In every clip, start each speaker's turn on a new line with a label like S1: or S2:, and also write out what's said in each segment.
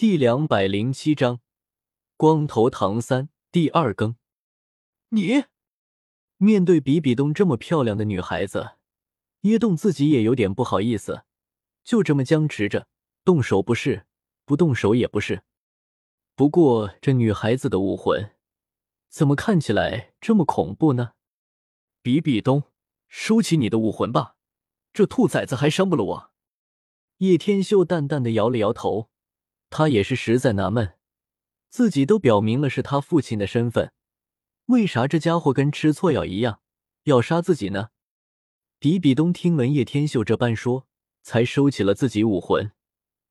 S1: 第两百零七章，光头唐三第二更。
S2: 你
S1: 面对比比东这么漂亮的女孩子，叶动自己也有点不好意思，就这么僵持着，动手不是，不动手也不是。不过这女孩子的武魂，怎么看起来这么恐怖呢？
S2: 比比东，收起你的武魂吧，这兔崽子还伤不了我。
S1: 叶天秀淡淡的摇了摇头。他也是实在纳闷，自己都表明了是他父亲的身份，为啥这家伙跟吃错药一样要杀自己呢？比比东听闻叶天秀这般说，才收起了自己武魂，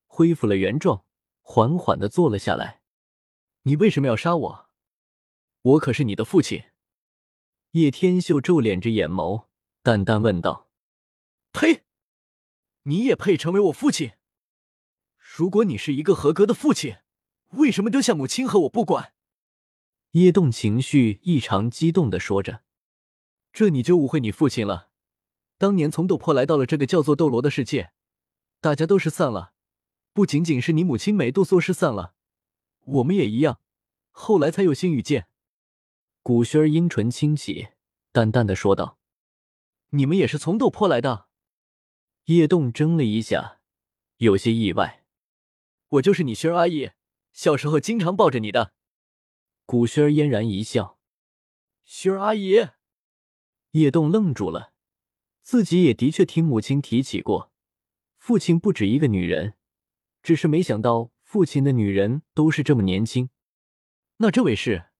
S1: 恢复了原状，缓缓的坐了下来。
S2: 你为什么要杀我？我可是你的父亲。
S1: 叶天秀皱敛着眼眸，淡淡问道：“
S2: 呸！你也配成为我父亲？”如果你是一个合格的父亲，为什么丢下母亲和我不管？
S1: 叶动情绪异常激动的说着：“
S2: 这你就误会你父亲了。当年从斗破来到了这个叫做斗罗的世界，大家都是散了，不仅仅是你母亲美杜莎失散了，我们也一样。后来才有幸遇见。”
S1: 古轩儿阴唇轻启，淡淡的说道：“
S2: 你们也是从斗破来的？”
S1: 叶动怔了一下，有些意外。
S2: 我就是你萱儿阿姨，小时候经常抱着你的。
S1: 古轩嫣然一笑。
S2: 萱儿阿姨，
S1: 叶动愣住了，自己也的确听母亲提起过，父亲不止一个女人，只是没想到父亲的女人都是这么年轻。
S2: 那这位是？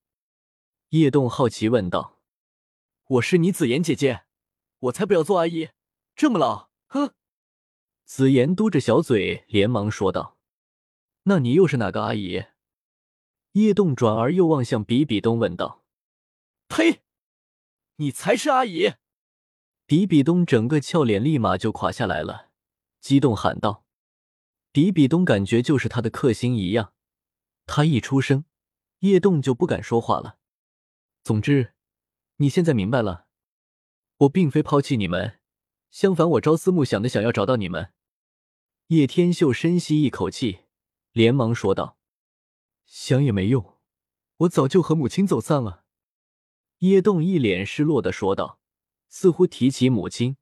S1: 叶动好奇问道。
S2: 我是你紫妍姐姐，我才不要做阿姨，这么老，哼！
S1: 紫妍嘟着小嘴，连忙说道。
S2: 那你又是哪个阿姨？
S1: 叶动转而又望向比比东问道：“
S2: 呸！你才是阿姨！”
S1: 比比东整个俏脸立马就垮下来了，激动喊道：“比比东感觉就是他的克星一样，他一出声，叶动就不敢说话了。
S2: 总之，你现在明白了，我并非抛弃你们，相反，我朝思暮想的想要找到你们。”
S1: 叶天秀深吸一口气。连忙说道：“
S2: 想也没用，我早就和母亲走散了。”
S1: 叶动一脸失落的说道，似乎提起母亲，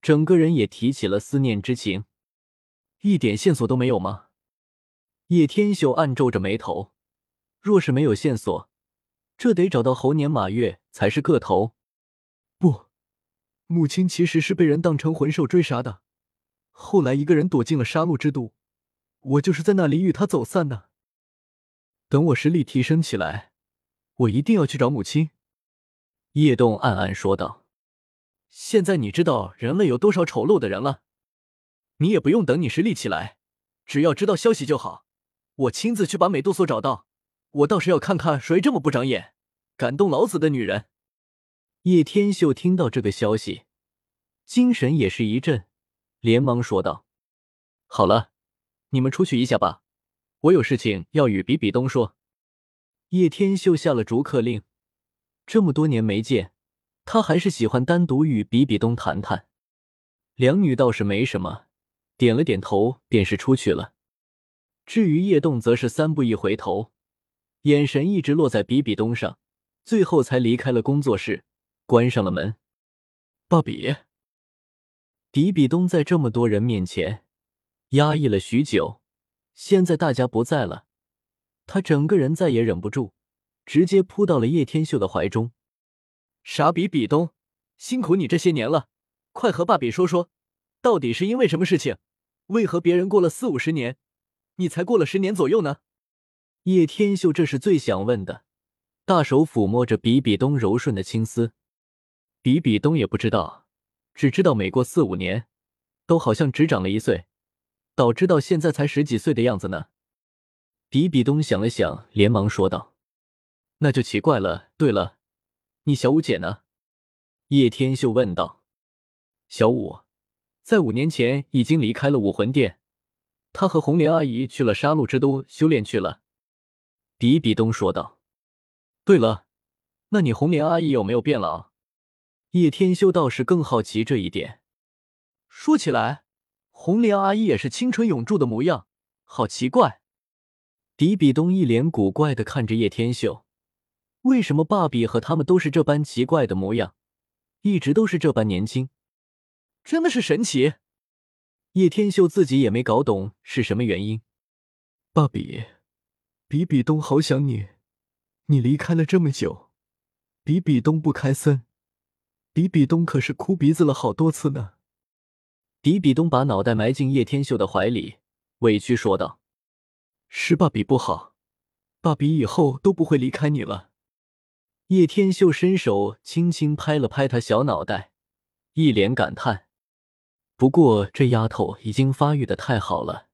S1: 整个人也提起了思念之情。
S2: 一点线索都没有吗？
S1: 叶天秀暗皱着眉头，若是没有线索，这得找到猴年马月才是个头。
S2: 不，母亲其实是被人当成魂兽追杀的，后来一个人躲进了杀戮之都。我就是在那里与他走散的。等我实力提升起来，我一定要去找母亲。”
S1: 叶动暗暗说道。
S2: “现在你知道人类有多少丑陋的人了，你也不用等你实力起来，只要知道消息就好。我亲自去把美杜莎找到，我倒是要看看谁这么不长眼，敢动老子的女人。”
S1: 叶天秀听到这个消息，精神也是一振，连忙说道：“
S2: 好了。”你们出去一下吧，我有事情要与比比东说。
S1: 叶天秀下了逐客令，这么多年没见，他还是喜欢单独与比比东谈谈。两女倒是没什么，点了点头，便是出去了。至于叶动，则是三步一回头，眼神一直落在比比东上，最后才离开了工作室，关上了门。
S2: 爸比，
S1: 比比东在这么多人面前。压抑了许久，现在大家不在了，他整个人再也忍不住，直接扑到了叶天秀的怀中。
S2: 傻比比东，辛苦你这些年了，快和爸比说说，到底是因为什么事情？为何别人过了四五十年，你才过了十年左右呢？
S1: 叶天秀这是最想问的，大手抚摸着比比东柔顺的青丝。
S2: 比比东也不知道，只知道每过四五年，都好像只长了一岁。导致到现在才十几岁的样子呢。
S1: 比比东想了想，连忙说道：“
S2: 那就奇怪了。对了，你小五姐呢？”
S1: 叶天秀问道。
S2: “小五在五年前已经离开了武魂殿，她和红莲阿姨去了杀戮之都修炼去了。”
S1: 比比东说道。
S2: “对了，那你红莲阿姨有没有变老？”
S1: 叶天秀倒是更好奇这一点。
S2: 说起来。红莲阿姨也是青春永驻的模样，好奇怪。
S1: 比比东一脸古怪的看着叶天秀，为什么爸比和他们都是这般奇怪的模样，一直都是这般年轻，
S2: 真的是神奇。
S1: 叶天秀自己也没搞懂是什么原因。
S2: 爸比，比比东好想你，你离开了这么久，比比东不开森，比比东可是哭鼻子了好多次呢。
S1: 比比东把脑袋埋进叶天秀的怀里，委屈说道。
S2: 是爸比不好，爸比以后都不会离开你了。
S1: 叶天秀伸手轻轻拍了拍他小脑袋，一脸感叹。不过这丫头已经发育的太好了，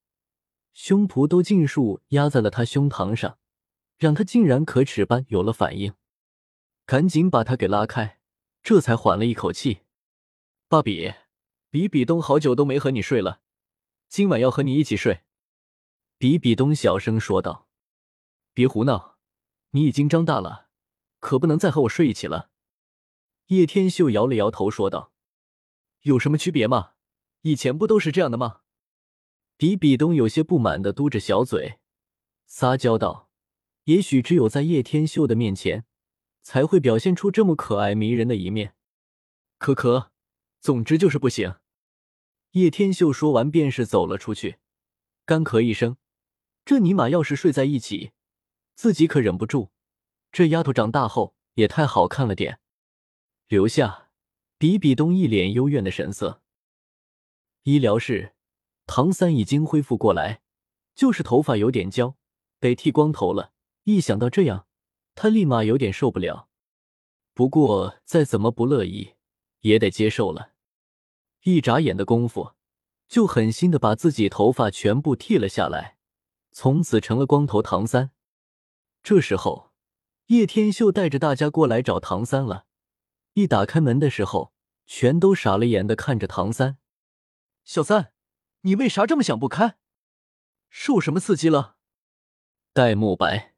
S1: 胸脯都尽数压在了他胸膛上，让他竟然可耻般有了反应，赶紧把他给拉开，这才缓了一口气。爸比，比比东好久都没和你睡了，今晚要和你一起睡。比比东小声说道：“别胡闹，你已经长大了，可不能再和我睡一起了。”叶天秀摇了摇头说道：“
S2: 有什么区别吗？以前不都是这样的吗？”
S1: 比比东有些不满的嘟着小嘴，撒娇道：“也许只有在叶天秀的面前，才会表现出这么可爱迷人的一面。”
S2: 可可，总之就是不行。
S1: 叶天秀说完便是走了出去，干咳一声。这尼玛要是睡在一起，自己可忍不住。这丫头长大后也太好看了点。留下，比比东一脸幽怨的神色。医疗室，唐三已经恢复过来，就是头发有点焦，得剃光头了。一想到这样，他立马有点受不了。不过再怎么不乐意，也得接受了。一眨眼的功夫，就狠心的把自己头发全部剃了下来。从此成了光头唐三。这时候，叶天秀带着大家过来找唐三了。一打开门的时候，全都傻了眼的看着唐三。
S2: 小三，你为啥这么想不开？受什么刺激了？
S1: 戴沐白，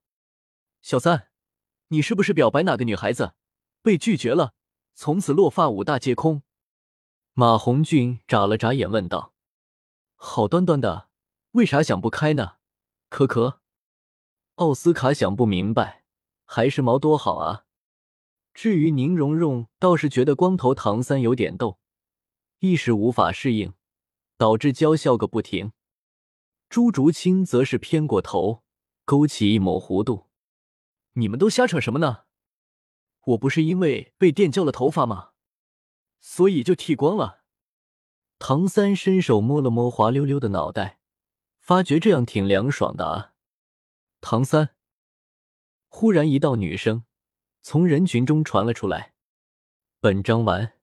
S2: 小三，你是不是表白哪个女孩子被拒绝了，从此落发五大皆空？
S1: 马红俊眨了眨眼问道。
S2: 好端端的，为啥想不开呢？可可，
S1: 奥斯卡想不明白，还是毛多好啊。至于宁荣荣，倒是觉得光头唐三有点逗，一时无法适应，导致娇笑个不停。朱竹清则是偏过头，勾起一抹弧度：“
S2: 你们都瞎扯什么呢？我不是因为被电焦了头发吗？所以就剃光了。”
S1: 唐三伸手摸了摸滑溜溜的脑袋。发觉这样挺凉爽的啊，唐三。忽然，一道女声从人群中传了出来：“本章完。”